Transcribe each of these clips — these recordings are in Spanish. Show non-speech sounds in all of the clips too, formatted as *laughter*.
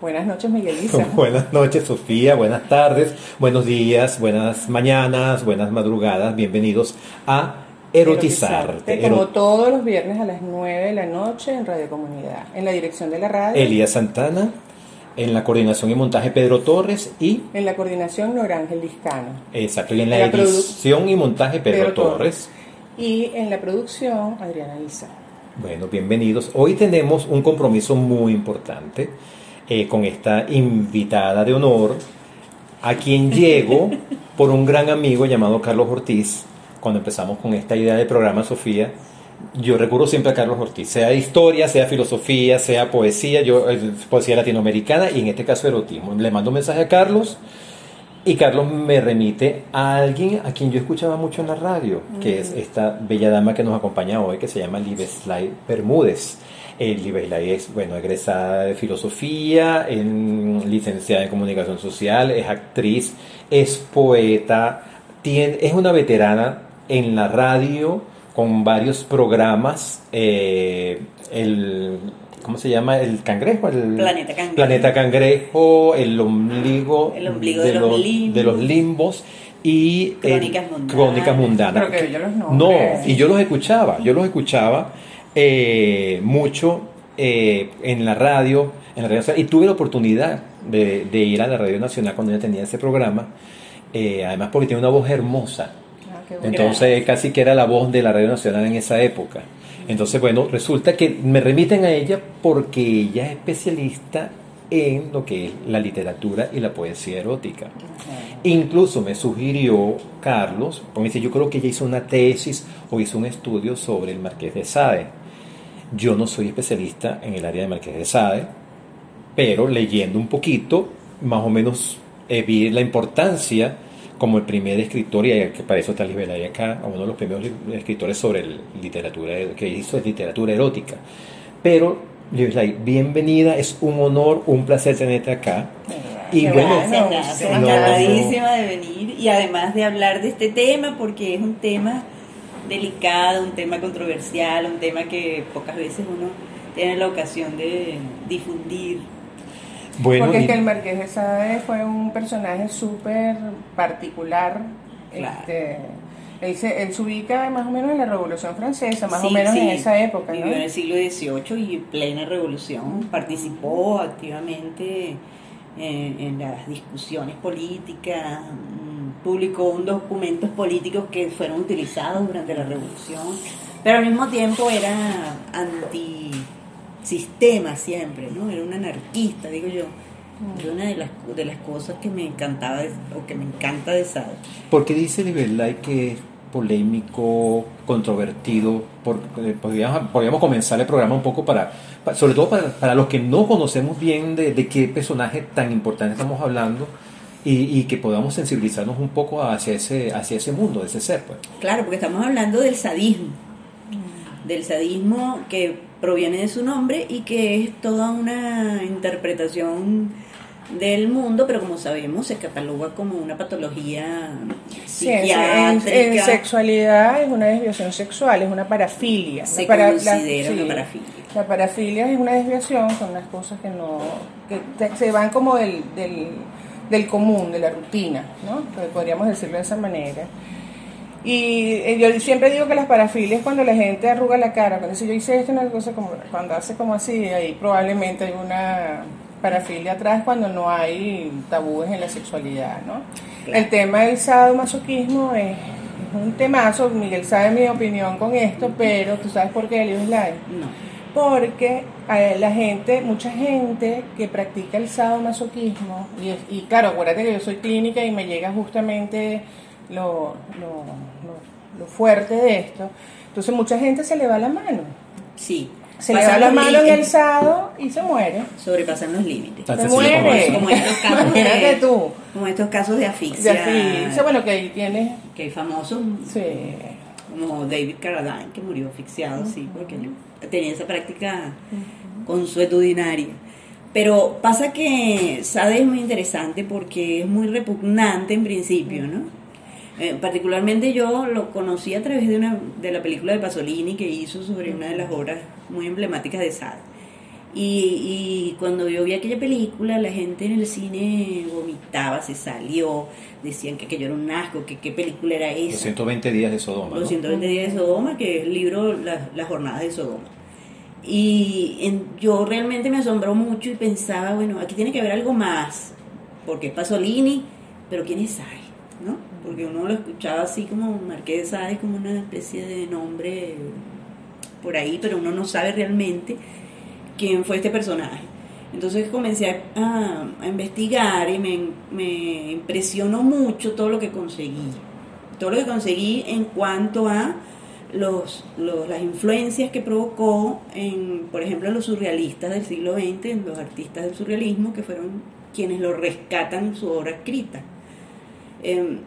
Buenas noches, Miguelisa. *laughs* buenas noches, Sofía. Buenas tardes, buenos días, buenas mañanas, buenas madrugadas. Bienvenidos a Erotizarte. Como todos los viernes a las 9 de la noche en Radio Comunidad. En la dirección de la radio. Elías Santana. En la coordinación y montaje Pedro Torres y... En la coordinación Nora Ángel Liscano. Exacto, y en la, edición y montaje Pedro, Torres. Y en la producción Adriana Isa. Bueno, bienvenidos. Hoy tenemos un compromiso muy importante eh, con esta invitada de honor, a quien llego por un gran amigo llamado Carlos Ortiz, cuando empezamos con esta idea de programa Sofía yo recurro siempre a Carlos Ortiz, sea historia, sea filosofía, sea poesía, yo eh, poesía latinoamericana y en este caso erotismo. Le mando un mensaje a Carlos y Carlos me remite a alguien a quien yo escuchaba mucho en la radio, que es esta bella dama que nos acompaña hoy, que se llama Libeslay Bermúdez. Eh, Libeslay es, bueno, egresada de filosofía, en, licenciada en comunicación social, es actriz, es poeta, tiene, es una veterana en la radio, con varios programas. Eh, el, ¿Cómo se llama? El cangrejo. El Planeta Cangrejo. Planeta Cangrejo, el ombligo, el ombligo de, los, limbos. de los limbos y Crónicas Mundanas. Crónicas Mundanas. Pero que yo los no, y yo los escuchaba, yo los escuchaba eh, mucho eh, en la radio, en la radio y tuve la oportunidad de, de, ir a la Radio Nacional cuando yo tenía ese programa, además porque tiene una voz hermosa entonces casi que era la voz de la Radio Nacional en esa época. Entonces, bueno, resulta que me remiten a ella porque ella es especialista en lo que es la literatura y la poesía erótica. Incluso me sugirió Carlos, porque dice, yo creo que ella hizo una tesis o hizo un estudio sobre el Marqués de Sade. Yo no soy especialista en el área de Marqués de Sade, pero leyendo un poquito, más o menos eh, vi la importancia como el primer escritor, y que para eso está Lisbeth acá, uno de los primeros escritores sobre literatura, que hizo literatura erótica. Pero, Lisbeth bienvenida, es un honor, un placer tenerte acá. Y bueno, encantadísima de venir y además de hablar de este tema, porque es un tema delicado, un tema controversial, un tema que pocas veces uno tiene la ocasión de difundir porque es que el Marqués de Sade fue un personaje súper particular. Este, él, se, ubica más o menos en la Revolución Francesa, más o menos en esa época. Vivió en el siglo XVIII y plena revolución. Participó activamente en, en las discusiones políticas, publicó un documentos políticos que fueron utilizados durante la revolución, pero al mismo tiempo era anti sistema siempre, ¿no? Era un anarquista, digo yo. Es una de las, de las cosas que me encantaba o que me encanta de Sade. ¿Por qué dice Liberlay que es polémico, controvertido? Porque podríamos, podríamos, comenzar el programa un poco para, sobre todo para, para los que no conocemos bien de, de, qué personaje tan importante estamos hablando. Y, y, que podamos sensibilizarnos un poco hacia ese, hacia ese mundo, ese ser. Pues. Claro, porque estamos hablando del sadismo, del sadismo que proviene de su nombre y que es toda una interpretación del mundo, pero como sabemos se cataloga como una patología psiquiátrica. en, sexualidad es una desviación sexual, es una parafilia. Se para, considera una parafilia. La parafilia es una desviación, son las cosas que no que se van como del, del, del común, de la rutina, ¿no? podríamos decirlo de esa manera. Y eh, yo siempre digo que las parafilias cuando la gente arruga la cara, cuando yo hice esto, una cosa como, cuando hace como así, ahí probablemente hay una parafilia atrás cuando no hay tabúes en la sexualidad, ¿no? El tema del sadomasoquismo es, es un temazo, Miguel sabe mi opinión con esto, pero ¿tú sabes por qué, Liv Live? No. Porque eh, la gente, mucha gente que practica el sadomasoquismo, y, y claro, acuérdate que yo soy clínica y me llega justamente lo, lo, lo, fuerte de esto. Entonces mucha gente se le va la mano. Sí. Se le va la mano en el sado y se muere. Sobrepasan los límites. Se muere. Como estos casos de, tú. Como estos casos de asfixia. De asfixia, bueno, que ahí tienes... Que hay famosos. Sí. Como David Carradine, que murió asfixiado, sí, porque tenía esa práctica consuetudinaria. Pero pasa que Sade es muy interesante porque es muy repugnante en principio, ¿no? Eh, particularmente yo lo conocí a través de, una, de la película de Pasolini que hizo sobre una de las obras muy emblemáticas de Sade. Y, y, cuando yo vi aquella película, la gente en el cine vomitaba, se salió, decían que aquello era un asco, que qué película era esa. Los 120 días de Sodoma. Los 120 días de Sodoma, que es el libro Las, las jornadas de Sodoma. Y en, yo realmente me asombró mucho y pensaba, bueno, aquí tiene que haber algo más, porque es Pasolini, pero ¿quién es Sade? ¿No? Porque uno lo escuchaba así como Marqués de Sade, como una especie de nombre por ahí, pero uno no sabe realmente quién fue este personaje. Entonces comencé a, a investigar y me, me, impresionó mucho todo lo que conseguí. Todo lo que conseguí en cuanto a los, los, las influencias que provocó en, por ejemplo, los surrealistas del siglo XX, en los artistas del surrealismo, que fueron quienes lo rescatan en su obra escrita. Eh,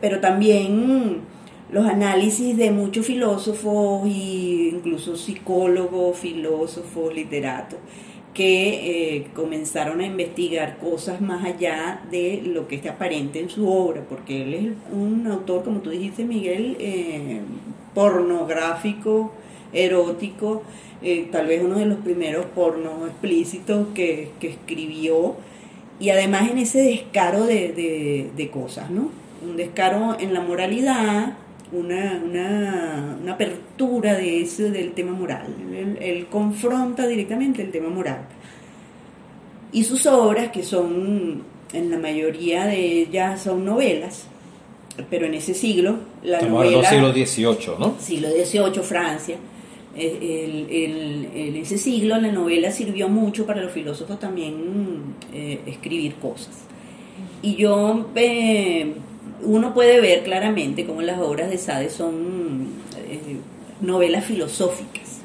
pero también los análisis de muchos filósofos e incluso psicólogos, filósofos, literatos, que eh, comenzaron a investigar cosas más allá de lo que está aparente en su obra, porque él es un autor, como tú dijiste, Miguel, eh, pornográfico, erótico, eh, tal vez uno de los primeros pornos explícitos que, que escribió, y además en ese descaro de, de, de cosas, ¿no? Un descaro en la moralidad, una, una, una, apertura de eso del tema moral. Él, él, confronta directamente el tema moral. Y sus obras, que son, en la mayoría de ellas son novelas, pero en ese siglo, la Estamos novela... siglo XVIII, ¿no? Siglo XVIII, Francia. El, el, el, ese siglo la novela sirvió mucho para los filósofos también eh, escribir cosas. Y yo eh, uno puede ver claramente cómo las obras de Sade son eh, novelas filosóficas.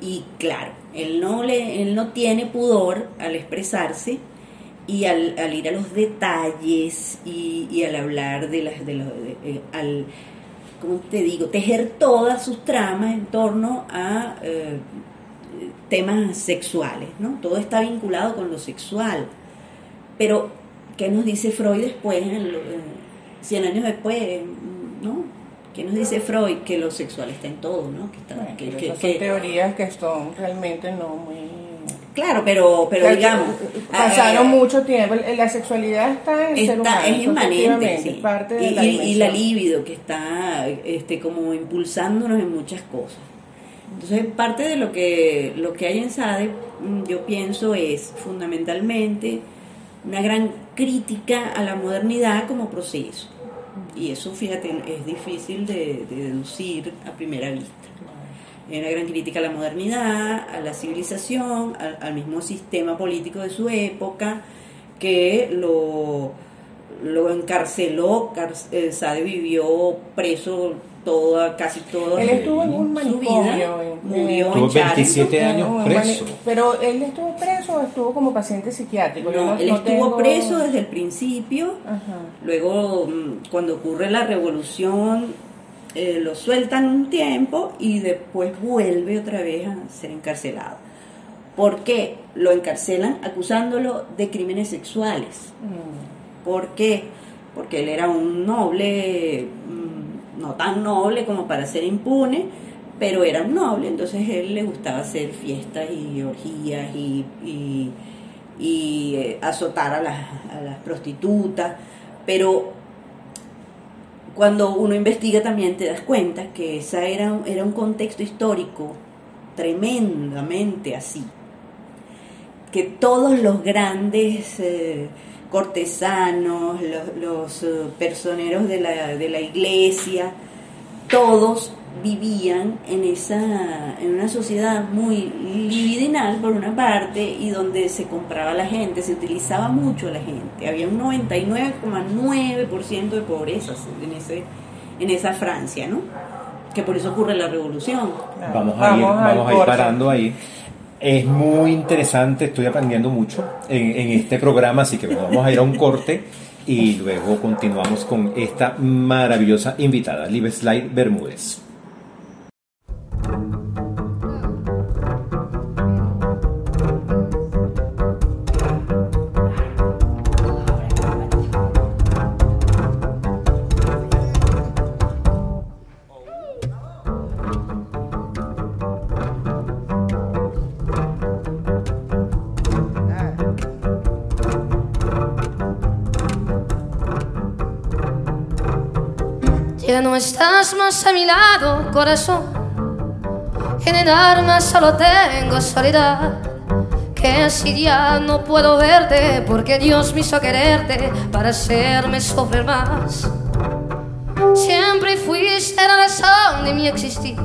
Y claro, él no, le, él no tiene pudor al expresarse y al, al ir a los detalles y, y, al hablar de las... De los, de, eh, al, ¿Cómo te digo? Tejer todas sus tramas en torno a eh, temas sexuales, ¿no? Todo está vinculado con lo sexual. Pero, ¿qué nos dice Freud después en, lo, en 100 años después, ¿no? ¿Qué nos dice Freud? Que lo sexual está en todo, ¿no? Que, está, bueno, que, son que, teorías que son realmente no muy... Claro, pero, pero digamos... Pasaron eh, mucho tiempo. La sexualidad está en el está, ser humano. Es inmanente, sí. parte de y, la y, y, la libido que está este, como impulsándonos en muchas cosas. Entonces, parte de lo que, lo que hay en SADE, yo pienso, es fundamentalmente una gran crítica a la modernidad como proceso. Y eso, fíjate, es difícil de, de deducir a primera vista. Hay una gran crítica a la modernidad, a la civilización, al, al mismo sistema político de su época, que lo, lo encarceló. Sade vivió preso toda, casi toda él estuvo en un manicomio murió estuvo en 27 años preso pero él estuvo preso o estuvo como paciente psiquiátrico no, él no estuvo tengo- preso desde el principio Ajá. luego mm, cuando ocurre la revolución eh, lo sueltan un tiempo y después vuelve otra vez a ser encarcelado ¿por qué? lo encarcelan acusándolo de crímenes sexuales Mm. ¿por qué? porque él era un noble no tan noble como para ser impune, pero era un noble, entonces a él le gustaba hacer fiestas y orgías y, y, eh, azotar a las, a las prostitutas, pero cuando uno investiga también te das cuenta que esa era, era un contexto histórico tremendamente así, que todos los grandes... Eh, cortesanos, los, los uh, personeros de la, de la iglesia, todos vivían en esa en una sociedad muy libidinal por una parte y donde se compraba la gente, se utilizaba mucho a la gente. Había un 99,9% de pobreza en ese en esa Francia, ¿no? Que por eso ocurre la revolución. Vamos a ir, vamos a ir corte. parando ahí. Es muy interesante, estoy aprendiendo mucho en, este programa, así que bueno, vamos a ir a un corte y luego continuamos con esta maravillosa invitada, Slide Bermúdez. No estás más a mi lado, corazón. En el alma solo tengo soledad. Que si ya no puedo verte, porque Dios me hizo quererte para hacerme sufrir más. Siempre fuiste la razón de mi existir.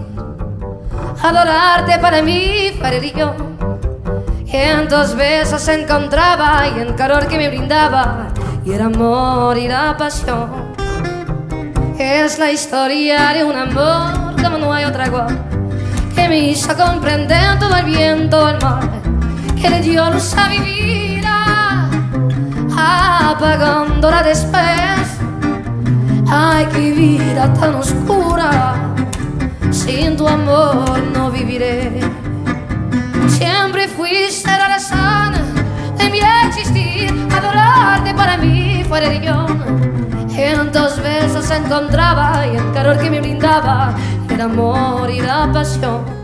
Adorarte para mí fue religión. Y en tus besos encontraba y el calor que me brindaba, y el amor y la pasión. Es la historia de un amor como no hay otra igual, que me hizo comprender todo el bien, todo el mal, que le dio luz a mi vida, apagándola después. Ay, qué vida tan oscura, sin tu amor no viviré. Siempre fuiste la razón de mi existir, adorarte para mí fue religión. que en tus besos encontraba y el calor que me brindaba, el amor y la pasión.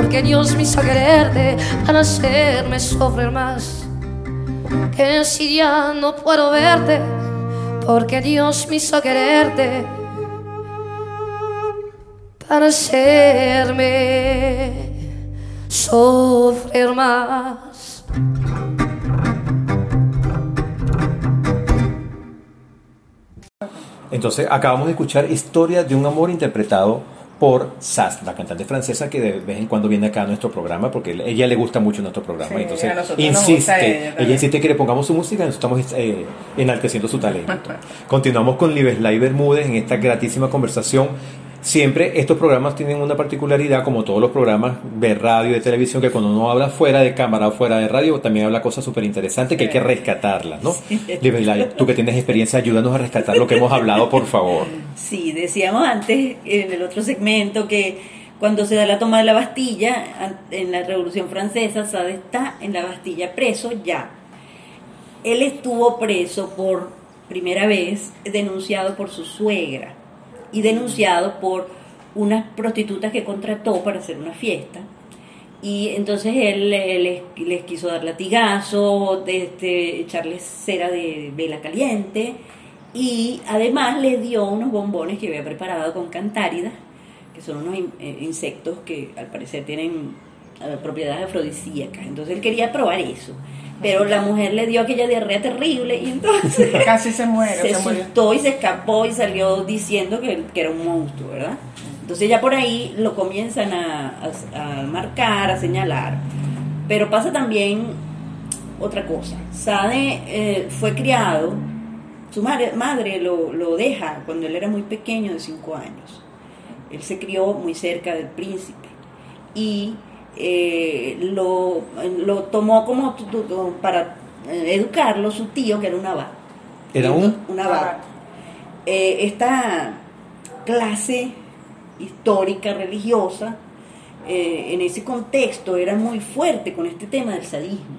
Porque Dios me hizo quererte para hacerme sufrir más. Que si ya no puedo verte, porque Dios me hizo quererte para hacerme sufrir más. Entonces acabamos de escuchar Historia de un amor interpretado por Sass, la cantante francesa que de vez en cuando viene acá a nuestro programa porque a ella le gusta mucho nuestro programa. Sí, Entonces insiste, ella ella, insiste que le pongamos su música y nosotros estamos eh, enalteciendo su talento. *laughs* Continuamos con Libeslay Bermúdez en esta gratísima conversación. Siempre estos programas tienen una particularidad, como todos los programas de radio y de televisión, que cuando uno habla fuera de cámara o fuera de radio, también habla cosas súper interesantes que hay que rescatarlas, ¿no? Libeslay, tú que tienes experiencia, ayúdanos a rescatar lo que hemos hablado, por favor. Sí, decíamos antes en el otro segmento que cuando se da la toma de la Bastilla, en la Revolución Francesa, Sade está en la Bastilla preso ya. Él estuvo preso por primera vez, denunciado por su suegra y denunciado por unas prostitutas que contrató para hacer una fiesta. Y entonces él les, quiso dar latigazo, de este, echarles cera de vela caliente y además les dio unos bombones que había preparado con cantáridas, que son unos eh, insectos que al parecer tienen eh, propiedades afrodisíacas. Entonces él quería probar eso. Pero la mujer le dio aquella diarrea terrible y entonces *laughs* Casi se muere, se se murió. asustó y se escapó y salió diciendo que, que era un monstruo, ¿verdad? Entonces ya por ahí lo comienzan a, a- a marcar, a señalar. Pero pasa también otra cosa. Sade eh, fue criado, su madre, madre lo, lo deja cuando él era muy pequeño, de 5 años. Él se crió muy cerca del príncipe y eh, lo, lo tomó como tu- tu- tu- para eh, educarlo su tío, que era un abad. ¿Era un? Un abad. Eh, esta clase histórica, religiosa, eh, en ese contexto era muy fuerte con este tema del sadismo.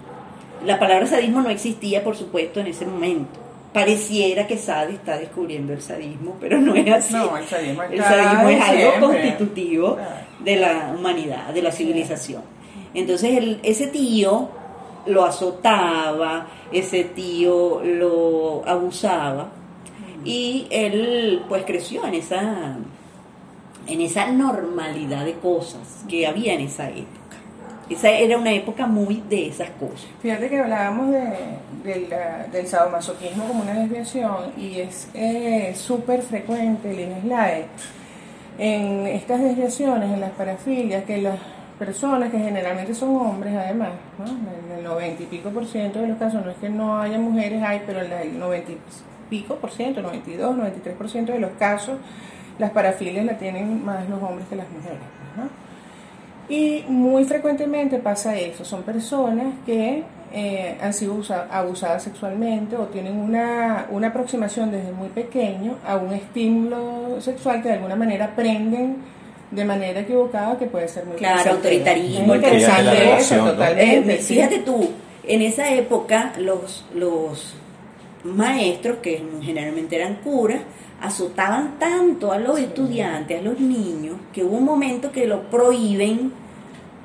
La palabra sadismo no existía, por supuesto, en ese momento. Pareciera que Sade está descubriendo el sadismo, pero no es así. No, el sadismo El está sadismo es algo siempre. constitutivo Claro. De la humanidad, de la civilización. Entonces el- ese tío lo azotaba, ese tío lo abusaba y él pues creció en esa en esa normalidad de cosas que había en esa época. Esa era una época muy de esas cosas. Fíjate que hablábamos de, de la- del sadomasoquismo como una desviación y es eh, súper frecuente el INESLAE en estas desviaciones, en las parafilias, que las personas que generalmente son hombres además, en el 90 y pico por ciento de los casos, no es que no haya mujeres, hay, pero en el 90 y pico por ciento, 92, 93 por ciento de los casos, las parafilias la tienen más los hombres que las mujeres. Y muy frecuentemente pasa eso, son personas que eh, han sido usa- abusadas sexualmente o tienen una, una aproximación desde muy pequeño a un estímulo sexual que de alguna manera aprenden de manera equivocada que puede ser muy Claro, autoritarismo, relación, ¿no? totalmente. Eh, sí. fíjate tú, en esa época los, los maestros, que generalmente eran curas, azotaban tanto a los estudiantes, a los niños, que hubo un momento que lo prohíben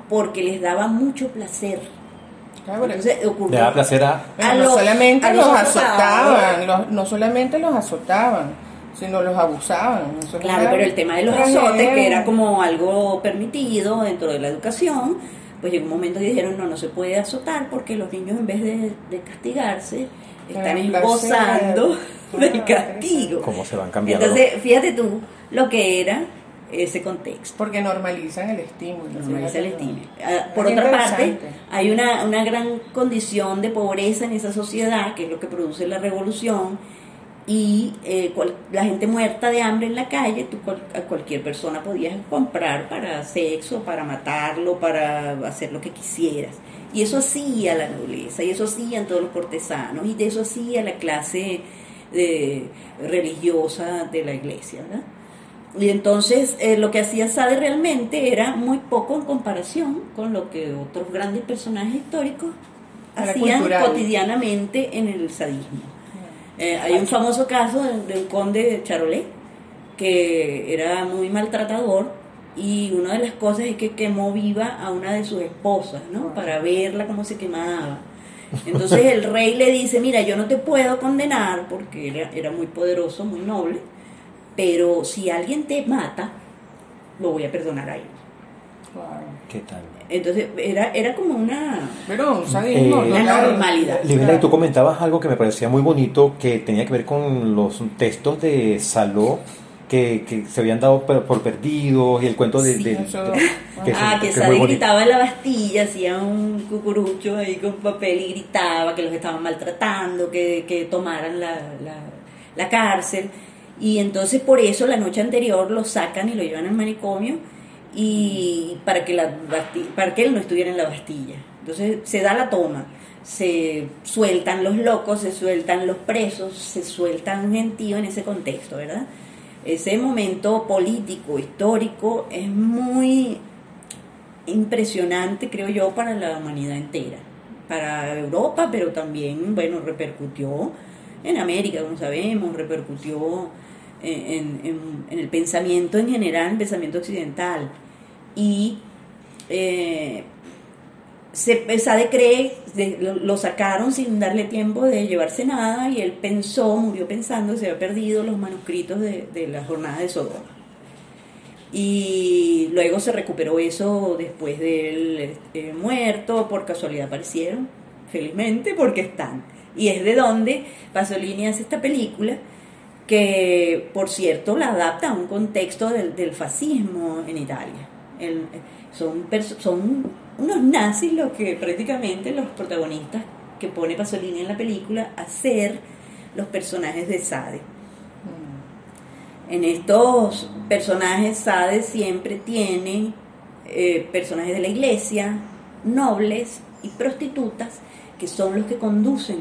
porque les daba mucho placer. Entonces ocurrió. Le da placer a... No los- solamente a los, los azotaban, los- no solamente los azotaban, sino los abusaban. Eso Claro, pero el tema de los azotes, que era como algo permitido dentro de la educación, pues llegó un momento que dijeron, no, no se puede azotar porque los niños en vez de, de castigarse, están gozando *laughs* del castigo. ¿Cómo se van cambiando? Entonces, fíjate tú lo que era ese contexto. Porque normalizan el estímulo. Normaliza el estímulo. Ah, Por Es otra parte, hay una, una gran condición de pobreza en esa sociedad, que es lo que produce la revolución, y eh, cual- la gente muerta de hambre en la calle, tú cual- a cualquier persona podías comprar para sexo, para matarlo, para hacer lo que quisieras. Y eso hacía la nobleza, y eso hacían todos los cortesanos, y de eso hacía la clase eh, religiosa de la iglesia, ¿verdad? Y entonces eh, lo que hacía Sade realmente era muy poco en comparación con lo que otros grandes personajes históricos hacían cultural. cotidianamente en el sadismo. Eh, hay un famoso caso de, de un conde de Charolais que era muy maltratador y una de las cosas es que quemó viva a una de sus esposas, ¿no? Para verla cómo se quemaba. Entonces el rey le dice, mira, yo no te puedo condenar porque era, era muy poderoso, muy noble, pero si alguien te mata, lo voy a perdonar a él. Wow. ¿Qué tal? Entonces era, era como una... Pero Eh, Una normalidad. Libera, y tú comentabas algo que me parecía muy bonito que tenía que ver con los textos de Saló que, que se habían dado por, por perdidos y el cuento de... Sí, de- eso- de- que ah, que Sade bonito. gritaba en la Bastilla, hacía un cucurucho ahí con papel y gritaba que los estaban maltratando, que, que tomaran la, la, la cárcel. Y entonces por eso la noche anterior lo sacan y lo llevan al manicomio y para que, la para que él no estuviera en la Bastilla. Entonces se da la toma, se sueltan los locos, se sueltan los presos, se sueltan gentío en ese contexto, ¿verdad? Ese momento político, histórico, es muy impresionante, creo yo, para la humanidad entera. Para Europa, pero también, bueno, repercutió en América, como sabemos, repercutió en, en- en- en el pensamiento en general, el pensamiento occidental. Y eh, se, Sade cree, de- lo, lo sacaron sin darle tiempo de llevarse nada y él pensó, murió pensando se había perdido los manuscritos de, de la jornada de Sodoma. Y luego se recuperó eso después de él eh, muerto, por casualidad aparecieron, felizmente, porque están. Y es de donde Pasolini hace esta película, que por cierto la adapta a un contexto del, del fascismo en Italia. El- son, unos nazis los que prácticamente los protagonistas que pone Pasolini en la película a ser los personajes de Sade. En estos personajes Sade siempre tiene eh, personajes de la iglesia, nobles y prostitutas, que son los que conducen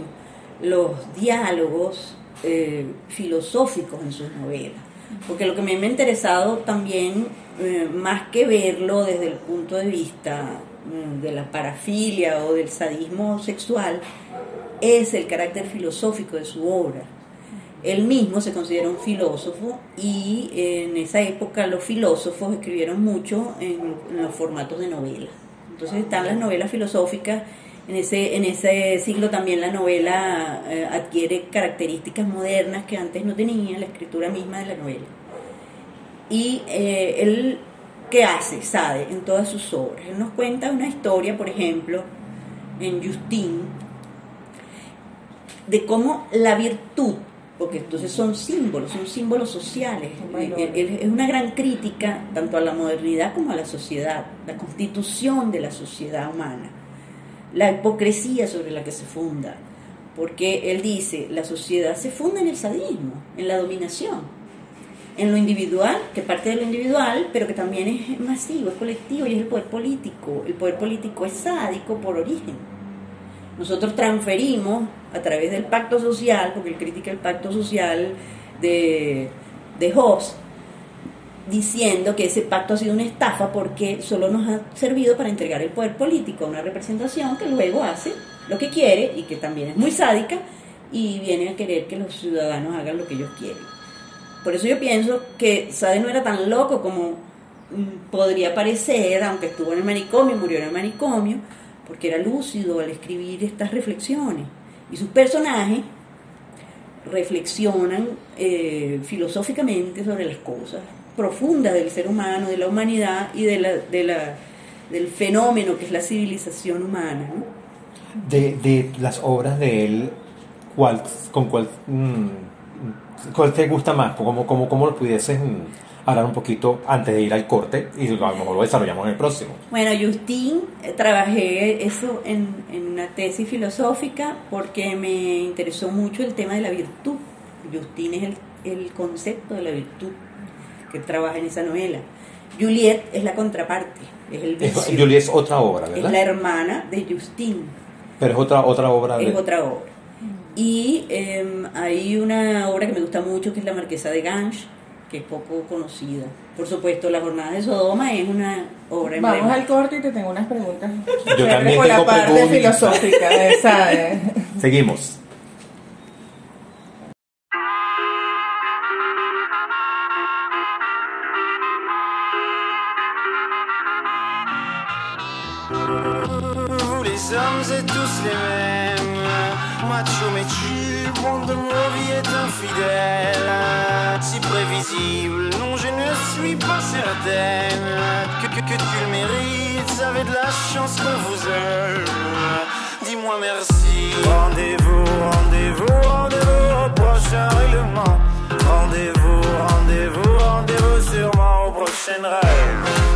los diálogos eh, filosóficos en sus novelas. Porque lo que me ha interesado también, eh, más que verlo desde el punto de vista mm, de la parafilia o del sadismo sexual, es el carácter filosófico de su obra. Él mismo se considera un filósofo y en esa época los filósofos escribieron mucho en, en los formatos de novelas. Entonces están las novelas filosóficas, en ese, en ese siglo también la novela eh, adquiere características modernas que antes no tenía, la escritura misma de la novela. Y eh, él, ¿qué hace? Sade en todas sus obras. Él nos cuenta una historia, por ejemplo, en Justin, de cómo la virtud, porque entonces son símbolos, son símbolos sociales. Es una gran crítica tanto a la modernidad como a la sociedad, la constitución de la sociedad humana, la hipocresía sobre la que se funda, porque él dice, la sociedad se funda en el sadismo, en la dominación, en lo individual, que parte de lo individual, pero que también es masivo, es colectivo y es el poder político. El poder político es sádico por origen. Nosotros transferimos a través del pacto social, porque él critica el pacto social de, de Hobbes, diciendo que ese pacto ha sido una estafa porque solo nos ha servido para entregar el poder político a una representación que luego hace lo que quiere y que también es muy sádica y viene a querer que los ciudadanos hagan lo que ellos quieren. Por eso yo pienso que Sade no era tan loco como mm, podría parecer, aunque estuvo en el manicomio, murió en el manicomio, porque era lúcido al escribir estas reflexiones. Y sus personajes reflexionan eh, filosóficamente sobre las cosas profundas del ser humano, de la humanidad y de la, de la, del fenómeno que es la civilización humana. ¿no? De, de las obras de él, ¿cuál, ¿con cuál, mm, cuál te gusta más? ¿Cómo, cómo, cómo lo pudieses mm, hablar un poquito antes de ir al corte? Y a lo mejor lo desarrollamos en el próximo. Bueno, Justin, eh, trabajé eso en, en una tesis filosófica porque me interesó mucho el tema de la virtud. Justin es el, el concepto de la virtud que trabaja en esa novela. Juliet es la contraparte, es el Es, vicio, Julie es otra obra, es ¿verdad? la hermana de Justin, Pero es otra, otra obra de... es otra obra. Y eh, hay una obra que me gusta mucho que es La Marquesa de Gange, que es poco conocida. Por supuesto, La Jornada de Sodoma es una obra Vamos emblemática. al corte y te tengo unas preguntas. Yo también con la tengo parte preguntas. filosófica de esa. eh. Seguimos. Vous les hommes êtes tous les mêmes. Macho mais tu monde de vies est infidèle Si prévisible, non je ne suis pas certaine. Que, que, que tu le mérites, avez de la chance qu'on vous aime. Dis-moi merci. Rendez-vous, rendez-vous, rendez-vous au prochain règlement. Rendez-vous, rendez-vous, rendez-vous sûrement au prochain rêve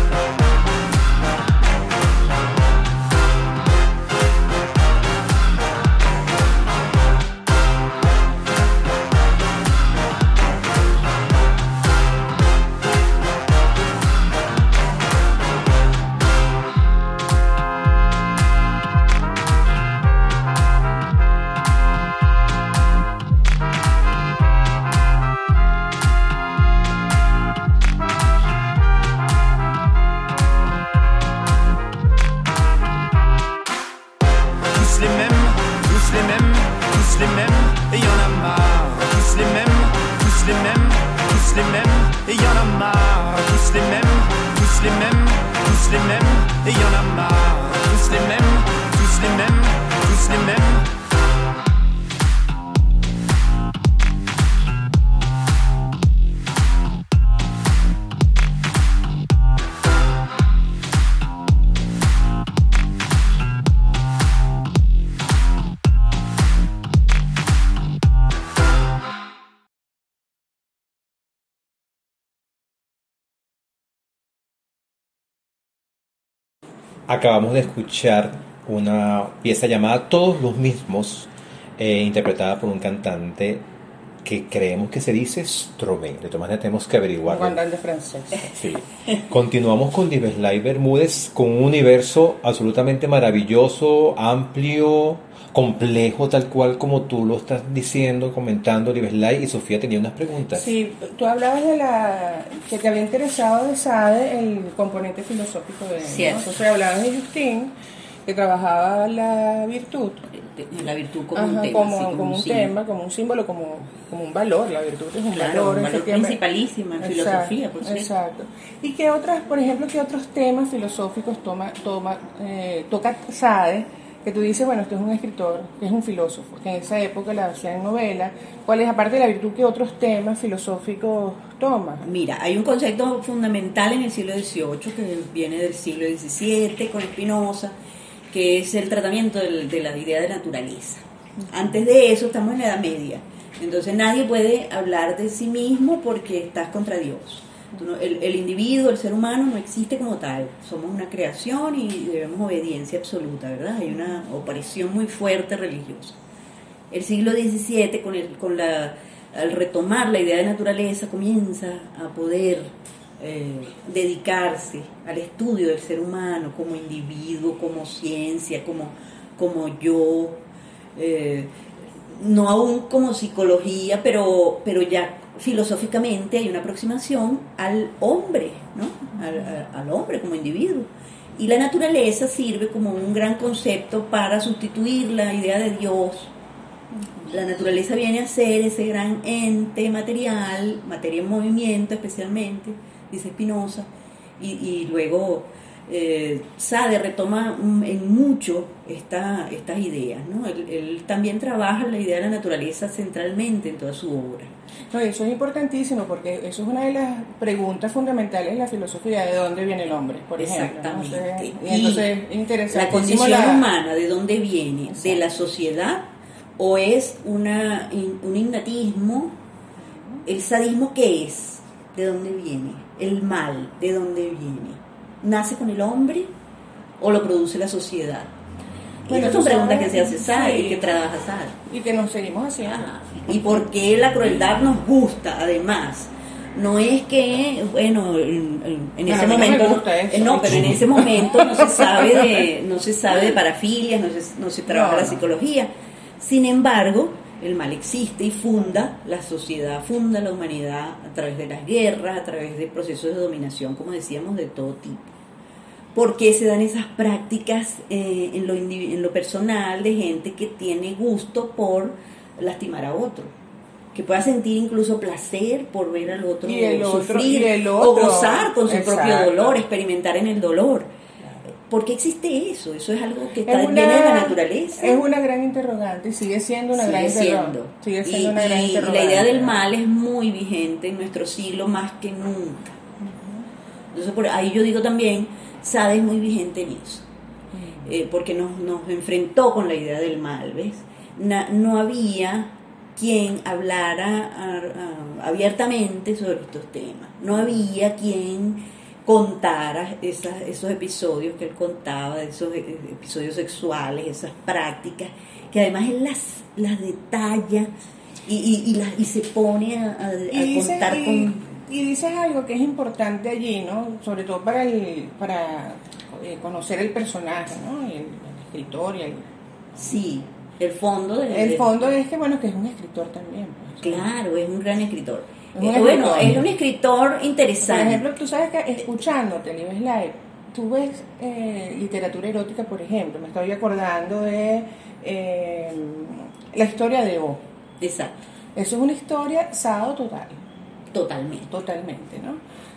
Slimmen, Jonna Mar. Acabamos de escuchar una pieza llamada Todos los mismos, eh, interpretada por un cantante que creemos que se dice Stromae. De todas maneras tenemos que averiguar. cantante francés. Sí. Continuamos con Diveslay Bermúdez con un universo absolutamente maravilloso, amplio, complejo, tal cual como tú lo estás diciendo, comentando, Diveslay. Y Sofía tenía unas preguntas. Sí, tú hablabas de la que te había interesado de Sade el componente filosófico de él. ¿no? Cierto. Entonces hablabas de Justin, que trabajaba la virtud. De- La virtud como Ajá, un tema, como, sí, como un símbolo. tema, como un símbolo, como, como un valor. La virtud es un Claro, valor. un valor principalísimo en Exacto, filosofía, por cierto. Exacto. ¿Y qué otras, por ejemplo, qué otros temas filosóficos toma, toma, eh, toca Sade? Que tú dices, bueno, este es un escritor, que es un filósofo, que en esa época la hacía en novela. ¿Cuál es, aparte de la virtud, qué otros temas filosóficos toma? Mira, hay un concepto fundamental en el siglo XVIII que viene del siglo XVII con Spinoza, que es el tratamiento del- de la idea de naturaleza. Antes de eso estamos en la Edad Media, entonces nadie puede hablar de sí mismo porque estás contra Dios. El individuo, el ser humano no existe como tal, somos una creación y debemos obediencia absoluta, ¿verdad? Hay una opresión muy fuerte religiosa. El siglo XVII, con, el, con la, al retomar la idea de naturaleza, comienza a poder eh, dedicarse al estudio del ser humano como individuo, como ciencia, como, como yo, eh, no aún como psicología, pero, pero ya filosóficamente hay una aproximación al hombre, ¿no? al, al- al hombre como individuo. Y la naturaleza sirve como un gran concepto para sustituir la idea de Dios. La naturaleza viene a ser ese gran ente material, materia en movimiento especialmente, dice Spinoza, y, y luego eh, Sade retoma en mucho esta, estas ideas. ¿no? Él, él también trabaja la idea de la naturaleza centralmente en toda su obra. No, eso es importantísimo porque eso es una de las preguntas fundamentales de la filosofía, de dónde viene el hombre, por ejemplo. ¿no? Exactamente. Entonces, y entonces. La condición humana, ¿de dónde viene? ¿De la sociedad o es una, un innatismo? ¿El sadismo qué es? ¿De dónde viene? ¿El mal? ¿De dónde viene? ¿Nace con el hombre o lo produce la sociedad? Bueno, son preguntas que se hace sí. y que trabaja Sade. Y que nos seguimos haciendo. Ajá. Y por qué la crueldad nos gusta, además. No es que, bueno, en, ese no momento, no, pero en ese momento no se sabe de, *laughs* no se sabe de parafilias, no se, no se trabaja No, la psicología. Sin embargo, el mal existe y funda la sociedad, funda la humanidad a través de las guerras, a través de procesos de dominación, como decíamos, de todo tipo. ¿Por qué se dan esas prácticas eh, en, lo en lo personal de gente que tiene gusto por lastimar a otro? Que pueda sentir incluso placer por ver al otro Y el otro- sufrir y el o gozar con su propio dolor, experimentar en el dolor. ¿Por qué existe eso? Eso es algo que Es está, una- viene de la naturaleza. Es una gran interrogante y sigue siendo una gran interrogante. Sigue siendo y, una gran y interrogante. la idea del mal es muy vigente en nuestro siglo más que nunca. Entonces, por ahí yo digo también, Sade es muy vigente en eso, eh, porque nos, nos enfrentó con la idea del mal, ¿ves? Na- no había quien hablara a- a- abiertamente sobre estos temas, no había quien contara esas- esos episodios que él contaba, esos eh, episodios sexuales, esas prácticas, que además él las, las detalla y, y, y, las, y se pone a, a- a y dices, contar con... y dices algo que es importante allí, ¿no? Sobre todo para el, para eh, conocer el personaje, ¿no? El, el escritor y el, Sí, el fondo de... el fondo es que bueno que es un escritor también. pues. Claro, es un gran escritor. Es un Eh, bueno, es un escritor Por interesante. ejemplo, tú sabes que escuchándote Live Live, tú ves eh, literatura erótica, por ejemplo, me estoy acordando de eh, la historia de O. Exacto. Eso es una historia sado total, Totalmente. totalmente, ¿no?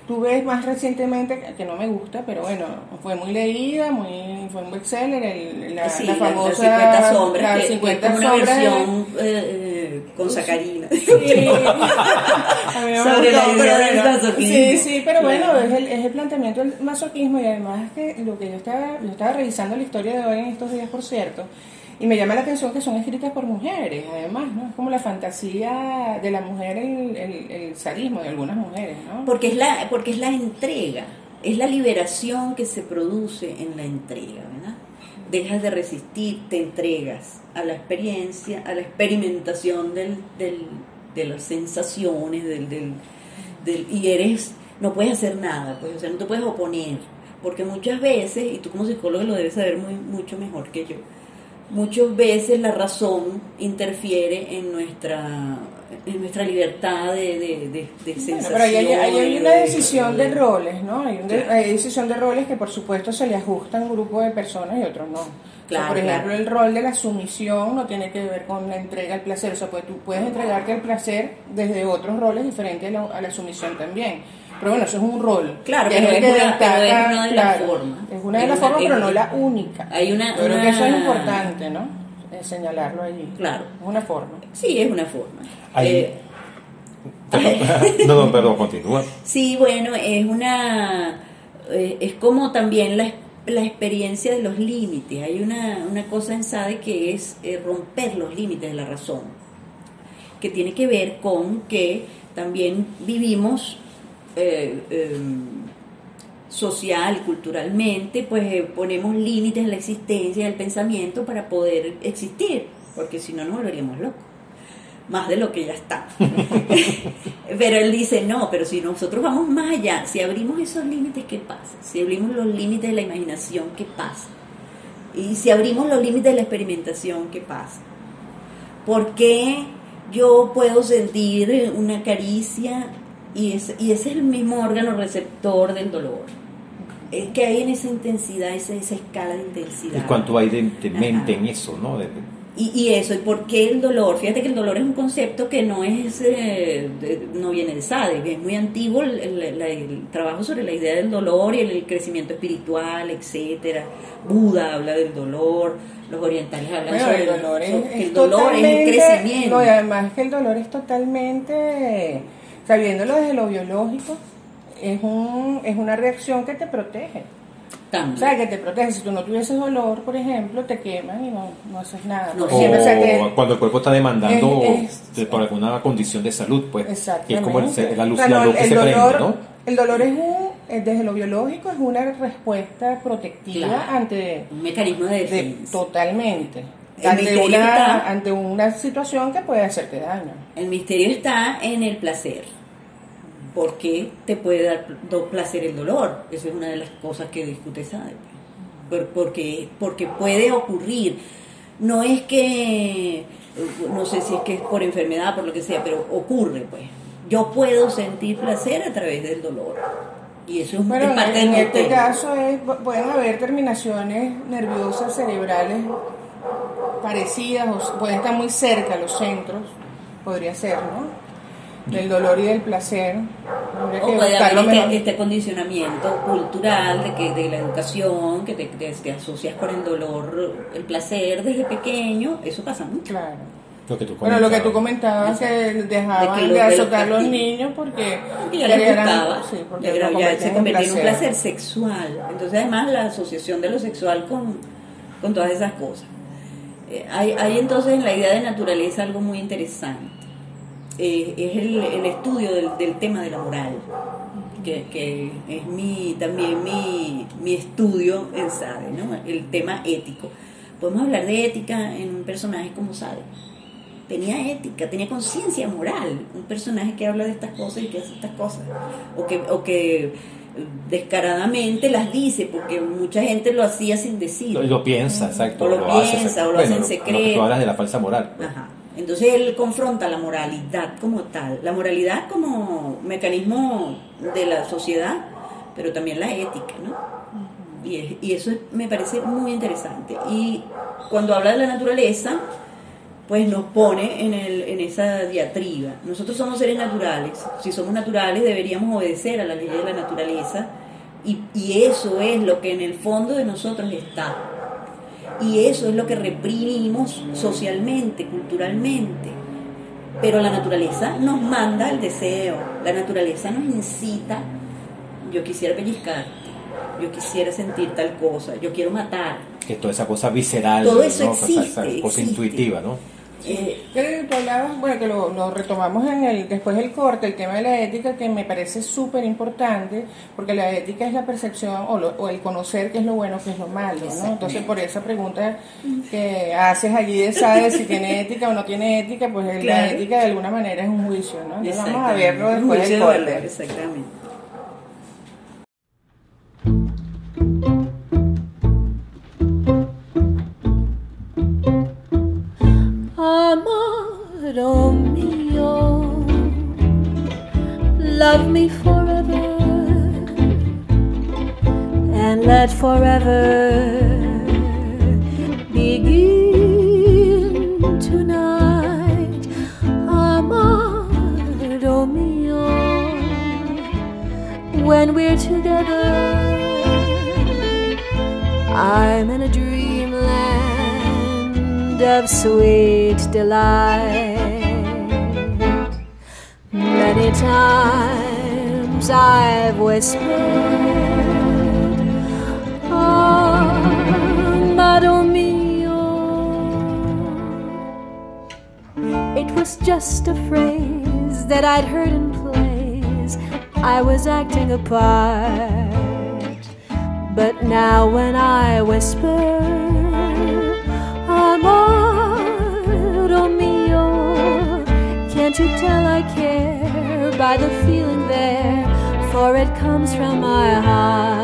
Tú ves más recientemente, que- no me gusta, pero bueno, fue muy leída, muy, fue un bestseller, el, la, Sí, la famosa... 50 sombras, que- que 50 es una sombras versión eh, eh, con sacarina. Sí. *laughs* *laughs* Sobre la idea del masoquismo. Sí, sí, pero bueno, Claro. es el, es el planteamiento del masoquismo y además que lo que yo estaba, yo estaba revisando la historia de hoy en estos días, por cierto, y me llama la atención que son escritas por mujeres, además, ¿no? Es como la fantasía de la mujer, el, el, sadismo de algunas mujeres, ¿no? Porque es la, porque es la entrega, es la liberación que se produce en la entrega, ¿verdad? Dejas de resistir, te entregas a la experiencia, a la experimentación del, del- de las sensaciones, del, del, del- y eres, no puedes hacer nada, pues, o sea, no te puedes oponer, porque muchas veces, y tú como psicólogo lo debes saber muy, mucho mejor que yo, muchas veces la razón interfiere en nuestra en nuestra libertad de, de, de, de Bueno, sensaciones. pero hay, ahí hay una de- decisión de roles, ¿no? Hay una Claro. hay decisión de roles que por supuesto se le ajusta a un grupo de personas y otros no. O sea, Claro, por ejemplo, claro. el rol de la sumisión no tiene que ver con la entrega al placer. O sea, pues tú puedes entregarte al placer desde otros roles diferentes a la, a la sumisión también. Pero bueno, eso es un rol. Claro, que pero es que una- destaca, pero es una de las claro, formas. Es una de las formas, pero no la única. Hay una- Yo creo que eso es importante, ¿no? Eh, señalarlo allí. Claro. Es una forma. Sí, es una forma. Ahí- Eh, *laughs* *laughs* no, no, perdón, continúa. sí, bueno, es una. eh, es como también la, la experiencia de los límites. Hay una, una cosa en SADE que es eh, romper los límites de la razón, que tiene que ver con que también vivimos. Eh, em, social y culturalmente, pues eh, ponemos límites a la existencia del pensamiento para poder existir, porque si no nos volveríamos locos, más de lo que ya está. *laughs* pero él dice, no, pero si nosotros vamos más allá, si abrimos esos límites, ¿qué pasa? Si abrimos los límites de la imaginación, ¿qué pasa? Y si abrimos los límites de la experimentación, ¿qué pasa? ¿Por qué yo puedo sentir una caricia y, es- y ese es el mismo órgano receptor del dolor? Es que hay en esa intensidad, esa, esa escala de intensidad. ¿Y cuánto hay de, de mente Ajá. en eso, no? De- Y, y eso, ¿y por qué el dolor? Fíjate que el dolor es un concepto que no es eh, de- no viene de Sade, es muy antiguo el, el- la- el trabajo sobre la idea del dolor y el, el crecimiento espiritual, etcétera. Buda habla del dolor, los orientales hablan Bueno, sobre el dolor es, que el dolor es el crecimiento. No, y además que el dolor es totalmente, sabiéndolo desde lo biológico, es, un, es una reacción que te protege. También. O sea, que te protege. Si tú no tuvieses dolor, por ejemplo, te queman y no, no haces nada. No. O siempre, o sea, que- cuando el cuerpo está demandando Es- de- por alguna condición de salud, pues. Exactamente. Que es como el- la luz, O sea, la no, luz que el se dolor, prende, ¿no? El dolor es un, eh, desde lo biológico, es una respuesta protectiva Claro. ante un mecanismo de de- defensa. totalmente. El Ante misterio una, está- ante una situación que puede hacerte daño. El misterio está en el placer. ¿Por qué te puede dar placer el dolor? Esa es una de las cosas que discute Sade. Por- Porque, porque puede ocurrir. No es que, no sé si es que es por enfermedad, por lo que sea, pero ocurre, pues. Yo puedo sentir placer a través del dolor. Y eso es, Bueno, parte en del este caso es, pueden haber terminaciones nerviosas cerebrales parecidas, o pueden estar muy cerca los centros, podría ser, ¿no? Del dolor y del placer. Habría O que puede haber este, este condicionamiento cultural de que de la educación, que te, te- te asocias con el dolor, el placer desde pequeño, eso pasa mucho. Claro. Lo que tú Bueno, lo que tú comentabas. que dejaban De que lo- de los azotar a los castigos. niños porque, Y ya les eran- gustaba, sí, porque ya, lo ya se convirtió en un placer placer. sexual. Entonces además la asociación de lo sexual con, con todas esas cosas. Hay, entonces en la idea de naturaleza algo muy interesante. Eh, es el, estudio del, tema de la moral, que, que es mi, también mi, mi estudio en Sade, ¿no? el tema ético. Podemos hablar de ética en un personaje como Sade. Tenía ética, tenía conciencia moral, un personaje que habla de estas cosas y que hace estas cosas, o que, o que descaradamente las dice, porque mucha gente lo hacía sin decir. Lo, lo piensa, exacto. O lo hace, piensa, o lo bueno, hace en lo- lo que secreto. tú hablas de la falsa moral. pues. Ajá. Entonces él confronta la moralidad como tal, la moralidad como mecanismo de la sociedad, pero también la ética, ¿no? Y, es- y eso es- me parece muy interesante. Y cuando habla de la naturaleza, pues nos pone en, el, en esa diatriba. Nosotros somos seres naturales, si somos naturales deberíamos obedecer a la ley de la naturaleza y, y eso es lo que en el fondo de nosotros está. Y eso es lo que reprimimos socialmente, culturalmente. Pero la naturaleza nos manda el deseo, la naturaleza nos incita, yo quisiera pellizcarte, yo quisiera sentir tal cosa, yo quiero matar. Que toda esa cosa visceral, Todo eso ¿no? Esa- esa existe, cosa existe. intuitiva, ¿no? Eh, Que tú hablabas, bueno, que lo, lo retomamos en el, después del corte, el tema de la ética, que me parece súper importante, porque la ética es la percepción o, lo- o el conocer qué es lo bueno, qué es lo malo, ¿no? Entonces, por esa pregunta que haces allí de sabes si tiene *laughs* ética o no tiene ética, pues la ética de alguna manera es un juicio, ¿no? Entonces, vamos a verlo después del corte. Exactamente. Was acting a part. But now when I whisper, Amado mio, oh, can't you tell I care by the feeling there? For it comes from my heart,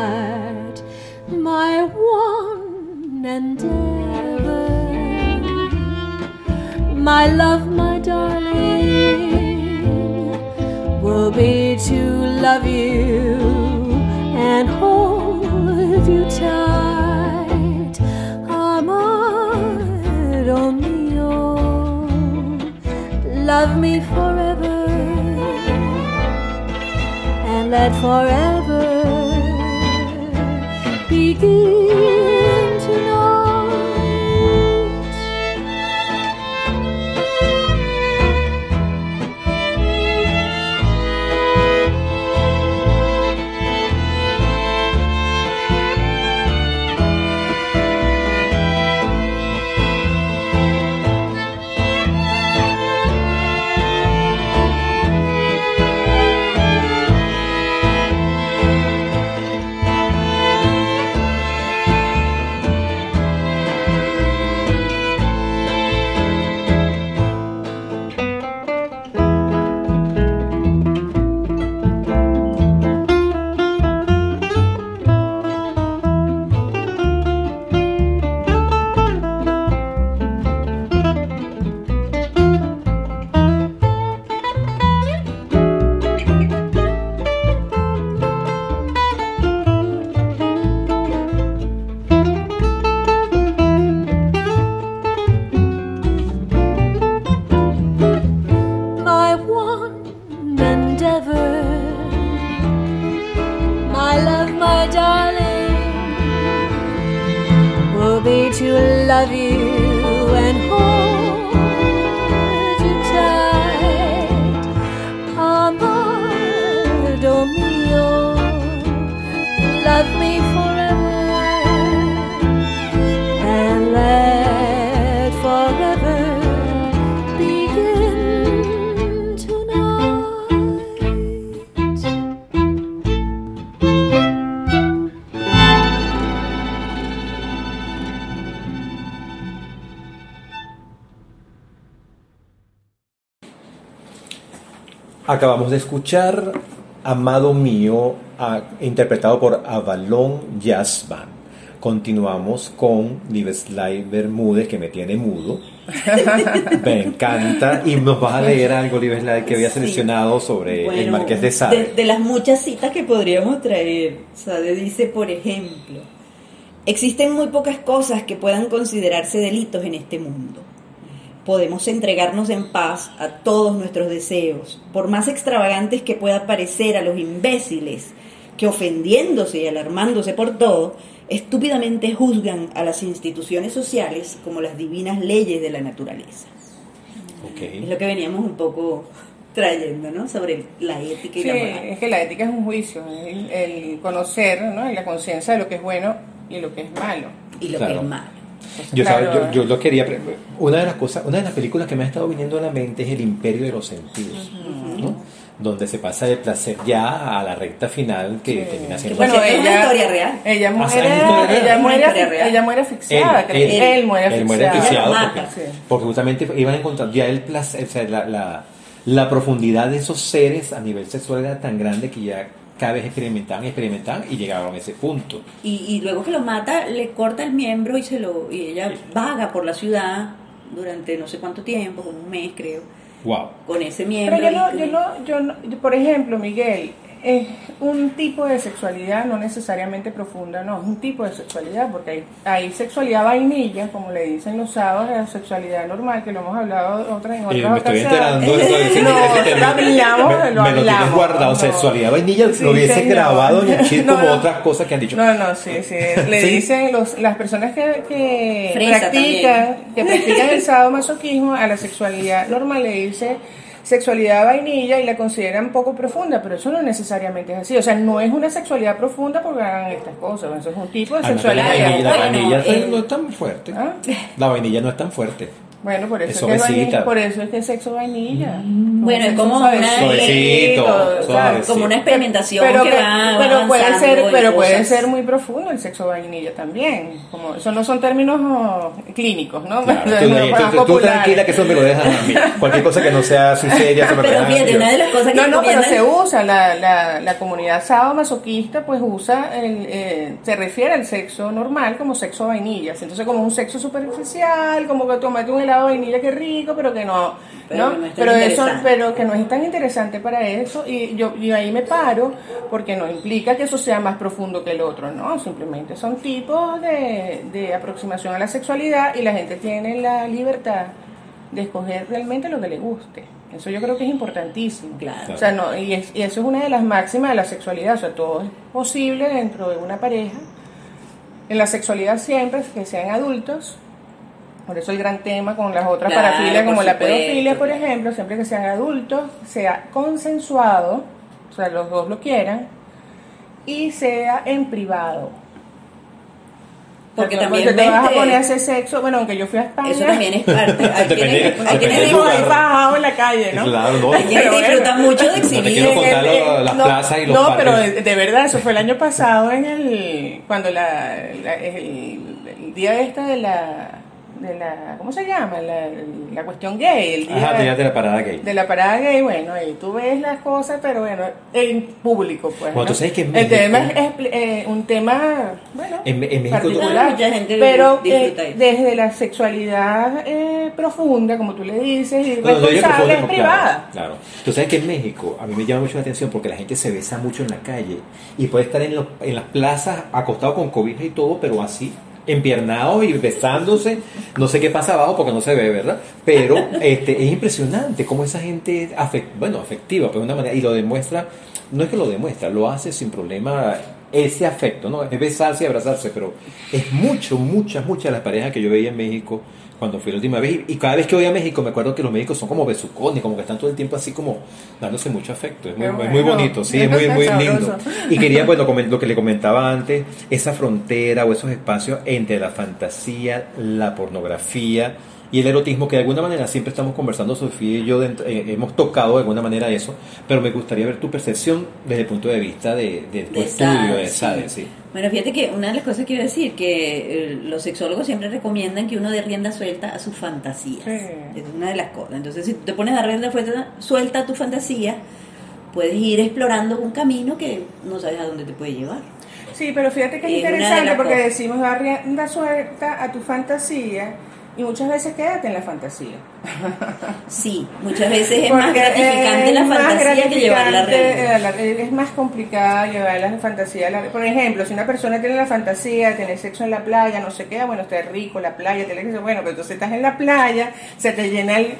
forever Acabamos de escuchar Amado Mío, a- interpretado por Avalon Jazz Band. Continuamos con Libeslay Bermúdez, que me tiene mudo. *laughs* me encanta. Y nos vas a leer algo, Libeslay, que había Sí. seleccionado sobre el Marqués de Sade. De, de las muchas citas que podríamos traer, Sade dice, por ejemplo, existen muy pocas cosas que puedan considerarse delitos en este mundo. Podemos entregarnos en paz a todos nuestros deseos, por más extravagantes que pueda parecer a los imbéciles que ofendiéndose y alarmándose por todo, estúpidamente juzgan a las instituciones sociales como las divinas leyes de la naturaleza. Es lo que veníamos un poco trayendo, ¿no? Sobre la ética y Sí, la moral. es que la ética es un juicio, el, el conocer, ¿no? Y la conciencia de lo que es bueno y lo que es malo. Y lo Claro. que es malo. Yo, claro, sabe, yo, yo lo quería. Una de las cosas, una de las películas que me ha estado viniendo a la mente es El Imperio de los Sentidos, ¿no? donde se pasa del placer ya a la recta final que Sí. termina siendo. Bueno, Bueno, es una ella, historia real. Ella Ah, muere, sí, es historia real. ella muere, real. ella muere asfixiada, él, creo. él, él muere él muere asfixiado. asfixiado Ella. Sí. porque justamente iban a encontrar ya el placer, o sea, la, la, la profundidad de esos seres a nivel sexual era tan grande que ya cada vez experimentaban, experimentaban y llegaban a ese punto. Y, y luego que lo mata, le corta el miembro y se lo y ella vaga por la ciudad durante no sé cuánto tiempo, como un mes creo, Wow. con ese miembro. Pero yo no, y- yo no, yo no, yo, por ejemplo, Miguel, es un tipo de sexualidad no necesariamente profunda, no, es un tipo de sexualidad, porque hay, hay sexualidad vainilla, como le dicen los sábados, la sexualidad normal, que lo hemos hablado otras en otras Eh, me estoy ocasiones. enterando de *laughs* eso, No, lo hablamos, me, lo me lo tienes guardado, no. sexualidad vainilla, Sí, lo hubiese señor. grabado el *laughs* chip No, como no. otras cosas que han dicho. No, no, sí, sí. Le Sí. dicen los, las personas que, que practican, que practican el sadomasoquismo a la sexualidad normal le dice sexualidad vainilla y la consideran poco profunda, pero eso no necesariamente es así. O sea, no es una sexualidad profunda porque hagan estas cosas. Eso es un tipo de Ah, pero la sexualidad. vainilla, la eh, no es tan fuerte. ¿Ah? La vainilla no es tan fuerte. Bueno, por eso, Es es que vainilla, por eso es que es sexo vainilla. Bueno, es como una- Suavecito, ¿sabes? suave, como una experimentación pero que, va pero puede ser pero puede cosas. ser muy profundo el sexo vainilla también como eso no son términos oh, clínicos no Claro, *laughs* tú, no, tú- tú populares. tranquila que eso me lo dejas a mí. Cualquier cosa que no sea seria, se me Pero fíjate, una de las cosas que no, no, pero se usa, la, la, la comunidad sadomasoquista pues usa, el, eh, se refiere al sexo normal como sexo vainillas, entonces como un sexo superficial, como que tomate un helado de vainilla que rico, pero que no, Pero ¿no? es pero eso, pero que no es tan interesante para eso y yo, yo ahí me paro porque no implica que eso sea más profundo que el otro, no, simplemente son tipos de, de aproximación a la sexualidad y la gente tiene la libertad de escoger realmente lo que le guste. Eso yo creo que es importantísimo. Claro. O sea, no, y, es- y eso es una de las máximas de la sexualidad. O sea, todo es posible dentro de una pareja. En la sexualidad siempre que sean adultos. Por eso el gran tema con las otras Claro, parafilias como por la supuesto, pedofilia, por claro. ejemplo, siempre que sean adultos, sea consensuado, o sea, los dos lo quieran, y sea en privado. Porque sea, también te vas a poner a hacer sexo, bueno, aunque yo fui a España. Eso también es parte. *laughs* Hay quienes, lugar. bajado en la calle, ¿no? Claro, no. hay quienes disfrutan mucho de No te exhibir. quiero contar el- lo- las no, plazas y los no, parques. pero de, de verdad, eso fue el año pasado en el cuando la, la- el, el día esta de la de la ¿cómo se llama? La, la cuestión gay, el día Ajá, tenías de la parada gay. de la parada gay, bueno, ahí tú ves las cosas, pero bueno, en público, pues. Bueno, ¿no? tú sabes que en el tema es, es, eh, un tema, bueno, En- en México particular, Mucha gente pero eh, desde la sexualidad eh, profunda, como tú le dices, y No, no, responsable, profundo, es no, privada. Claro, claro. Tú sabes que en México a mí me llama mucho la atención porque la gente se besa mucho en la calle y puede estar en, los- en las plazas acostado con cobija y todo, pero así, empiernado y besándose. No sé qué pasa abajo porque no se ve, ¿verdad? Pero *laughs* este, es impresionante cómo esa gente es bueno, afectiva, pero de una manera, y lo demuestra, no es que lo demuestra, lo hace sin problema ese afecto, ¿no? Es besarse y abrazarse, pero es mucho, muchas, muchas las parejas que yo veía en México cuando fui la última vez. Y, y cada vez que voy a México me acuerdo que los médicos son como besucones, como que están todo el tiempo así como dándose mucho afecto. Es muy, es bonito, sí, es muy, muy lindo. Y quería, bueno, lo que le comentaba antes, esa frontera o esos espacios entre la fantasía, la pornografía y el erotismo, que de alguna manera siempre estamos conversando, Sofía y yo, dentro- eh, hemos tocado de alguna manera eso, pero me gustaría ver tu percepción desde el punto de vista de, de tu De estudio SADE, de sí. Sí. Bueno, fíjate que una de las cosas que iba a decir, que eh, los sexólogos siempre recomiendan que uno dé rienda suelta a sus fantasías. Sí. Es una de las cosas. Entonces, si tú te pones a dar rienda suelta, suelta a tu fantasía, puedes ir explorando un camino que no sabes a dónde te puede llevar. Sí, pero fíjate que es de interesante las porque cosas- decimos dar rienda suelta a tu fantasía y muchas veces quédate en la fantasía. *laughs* Sí, muchas veces es más gratificante la más fantasía que llevar la realidad. eh, la- Es más complicada llevar la fantasía. la- Por ejemplo, si una persona tiene la fantasía de tener sexo en la playa, no sé qué, bueno, está rico, la playa, te le dice, bueno, pero entonces estás en la playa, se te llena el,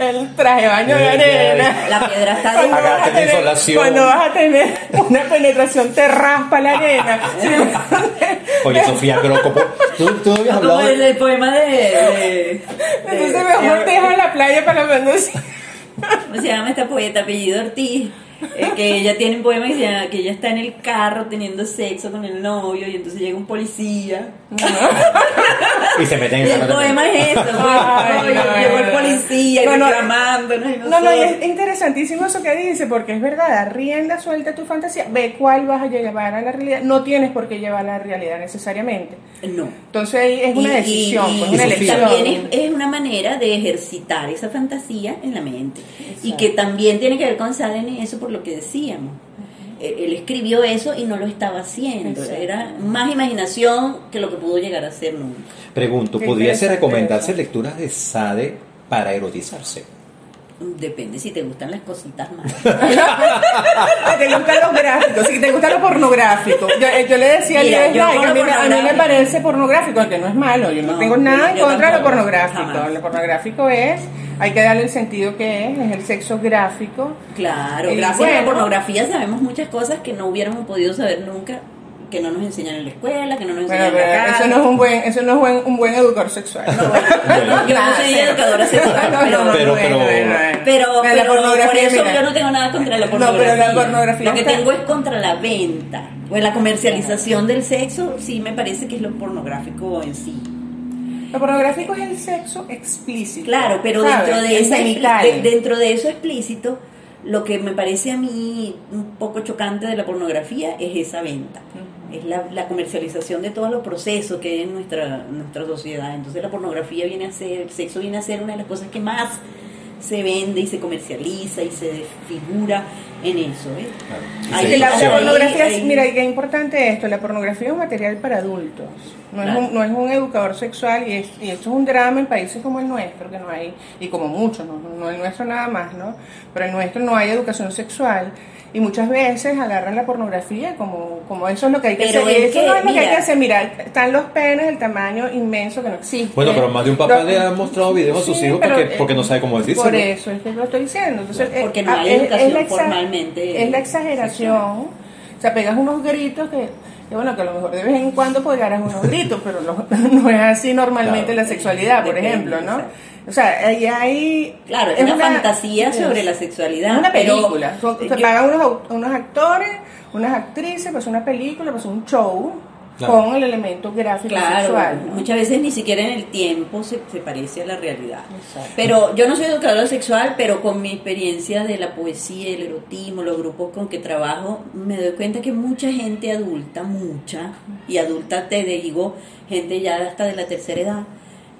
el traje de baño de arena. La piedra está Cuando vas, a tener, insolación. cuando vas a tener una penetración, te raspa la arena. *laughs* Oye, Sofía Grocopo, ¿tú, tú habías Como hablado el, de... el poema de. de- Entonces de- mejor te dejo en la playa para cuando ¿Cómo se llama esta poeta? Apellido Ortiz. Eh, que ella tiene un poema que se llama que ella está en el carro teniendo sexo con el novio y entonces llega un policía. Y se meten Y en el esa poema es eso. pues, llegó el no, policía y no, no. No, no, y es interesantísimo eso que dice, porque es verdad, da rienda suelta a tu fantasía, ve cuál vas a llevar a la realidad, no tienes por qué llevar a la realidad necesariamente. No. Entonces ahí es una Y- decisión, y- pues, y una Sofía. elección. También es, es una manera de ejercitar esa fantasía en la mente. Y que también tiene que ver con Sade en eso por lo que decíamos. Eh, Él escribió eso y no lo estaba haciendo. Exacto. Era más imaginación que lo que pudo llegar a ser nunca. Pregunto, Qué ¿podría ser interesante recomendarse lecturas de Sade para erotizarse? Depende si te gustan las cositas más. Te gustan los gráficos, si te gusta lo pornográfico. Yo, eh, yo le decía a Mira, Lidia yo a mí, a mí me parece pornográfico, que no es malo, yo no, No, tengo nada en contra de lo pornográfico. jamás. Lo pornográfico es, hay que darle el sentido que es, es el sexo gráfico. Claro, Y gracias a la pornografía sabemos muchas cosas que no hubiéramos podido saber nunca, que no nos enseñan en la escuela, que no nos Bueno, enseñan pero en la casa. eso no es un buen, eso no es buen, un buen educador sexual. *laughs* Yo no soy educadora sexual, pero, Pero- pero- por pornografía, eso mira. yo no tengo nada contra la No, pero pornografía. la pornografía Lo que está- tengo es contra la venta. Pues la comercialización del sexo sí me parece que es lo pornográfico en sí. Lo pornográfico es el sexo explícito. Claro, pero dentro de eso explícito, lo que me parece a mí un poco chocante de la pornografía es esa venta. Es la, la comercialización de todos los procesos que hay en nuestra, nuestra sociedad. Entonces la pornografía viene a ser, el sexo viene a ser una de las cosas que más se vende y se comercializa y se desfigura en eso. ¿eh? Claro. Ahí- Sí, la, pornografía, mira, y qué importante esto, la pornografía es un material para adultos, no, Claro. es, un, no es un educador sexual y, es, y esto es un drama en países como el nuestro, que no hay, y como muchos, no, no el nuestro nada más, ¿no? Pero el nuestro no hay educación sexual y muchas veces agarran la pornografía como, como eso es lo que hay que Pero hacer. es eso que, no es lo que hay mira. que hacer, mira, están los penes, el tamaño inmenso que no existe. Bueno, pero más de un papá Lo- le ha mostrado videos a sus Sí, hijos pero, porque, eh, porque no sabe cómo decírselo. Por eso es que lo estoy diciendo. Entonces, eh, Porque no ah, hay es- educación la exa- formalmente Es la exageración. O sea, pegas unos gritos que, que, bueno, que a lo mejor de vez en cuando pegarás unos gritos, pero lo- *laughs* no es así normalmente Claro. la sexualidad, por ejemplo, ¿no? O sea, ahí hay... Claro, es una, fantasía sobre la sexualidad. Es una película. Te yo- pagan unos, unos actores, unas actrices, pues una película, pues un show Claro. con el elemento gráfico Claro, sexual. ¿no? muchas veces ni siquiera en el tiempo se, se parece a la realidad. Pero yo no soy educadora sexual, pero con mi experiencia de la poesía, el erotismo, los grupos con que trabajo, me doy cuenta que mucha gente adulta, mucha, y adulta te digo, gente ya hasta de la tercera edad,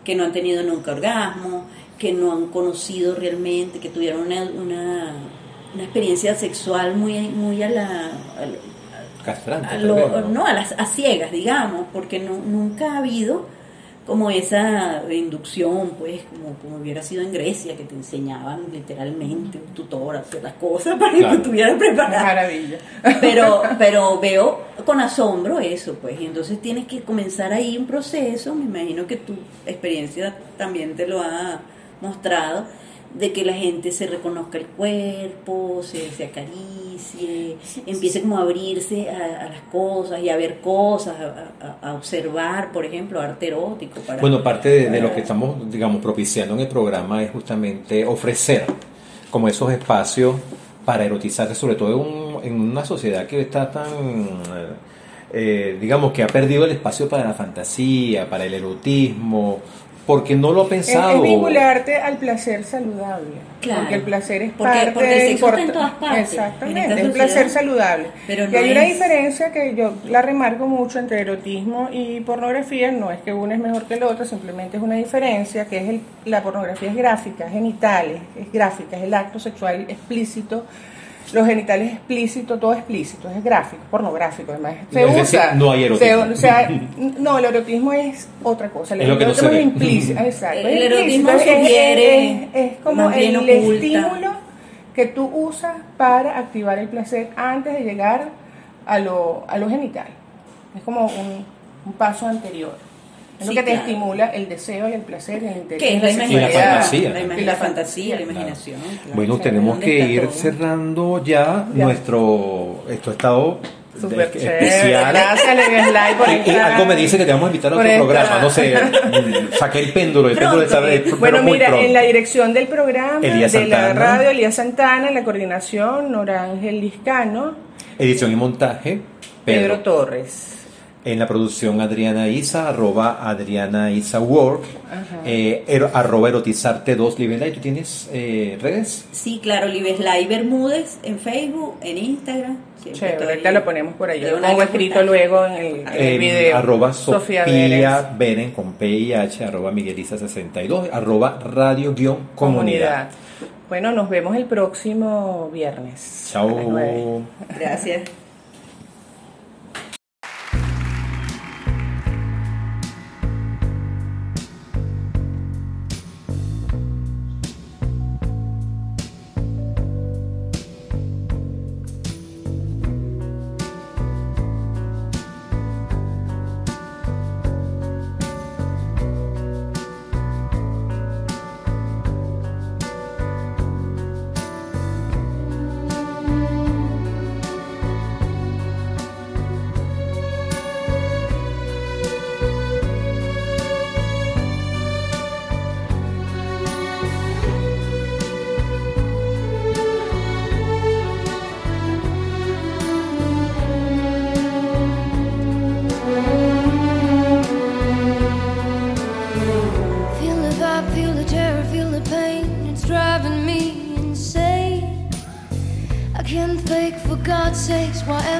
que no han tenido nunca orgasmo, que no han conocido realmente, que tuvieron una, una, una experiencia sexual muy, muy a la, a la- Castrante. a tal lo- vez, ¿no? no, a las a ciegas, digamos, porque no, nunca ha habido como esa inducción, pues, como, como hubiera sido en Grecia, que te enseñaban literalmente un tutor a hacer las cosas para Claro. que estuvieras preparado. Maravilla. Pero, pero veo con asombro eso, pues, y entonces tienes que comenzar ahí un proceso, me imagino que tu experiencia también te lo ha mostrado, de que la gente se reconozca el cuerpo, se, se acaricie, empiece como a abrirse a, a las cosas y a ver cosas, a, a- a observar, por ejemplo, arte erótico. Para, Bueno, parte de, de lo que estamos, digamos, propiciando en el programa es justamente ofrecer como esos espacios para erotizarse, sobre todo en, un- en una sociedad que está tan, eh, digamos, que ha perdido el espacio para la fantasía, para el erotismo, porque no lo ha pensado. es vincularte al placer saludable. Claro. Porque el placer es Porque- parte porque el sexo está en todas partes, en Exactamente, es un placer saludable. Pero y no hay una diferencia que yo la remarco mucho entre erotismo y pornografía. No es que uno es mejor que el otro, simplemente es una diferencia que es el, la pornografía es gráfica, es genital, es, es gráfica, es el acto sexual explícito. Los genitales explícitos, todo explícito, es gráfico, pornográfico, además. Se Es decir, usa. no hay erotismo. se- o sea, *laughs* no, el erotismo es otra cosa. El Es lo que no se erotismo ve. *laughs* es implícito. Exacto. El erotismo es- sugiere, Es, es- es como el oculta. estímulo que tú usas para activar el placer antes de llegar a lo, a lo genital. Es como un, un paso anterior. Es Sí, lo que te claro. estimula el deseo y el placer y el interés. Que es la y imaginación, fantasía. La, Y la la fantasía, la imaginación. claro. Bueno, tenemos ¿dónde que ir todo? cerrando ya, Ya. nuestro. Esto ha estado Súper de- chévere. especial. Gracias, por Y, y algo me dice que te vamos a invitar a otro esta- programa, no sé, *laughs* saqué el péndulo, el péndulo está de, pero Bueno, muy mira, pronto. en la dirección del programa Elías de la radio, Elías Santana, en la coordinación, Nora Ángel Liscano, Edición y montaje, Pedro, Pedro. Torres. En la producción Adriana Isa, arroba Adriana Isa Work, eh, ero- arroba erotizarte 2 Live ¿Tú tienes eh, redes? Sí, claro, Liveslay Bermúdez en Facebook, en Instagram. siempre Chévere, estoy- ahorita lo ponemos por ahí. Lo una pongo escrito luego en el, en el video. arroba Sofía Sofía Beren con PIH, arroba Miguelisa62, arroba radio guion comunidad. comunidad. Bueno, nos vemos el próximo viernes. Chao. Gracias. Whatever. what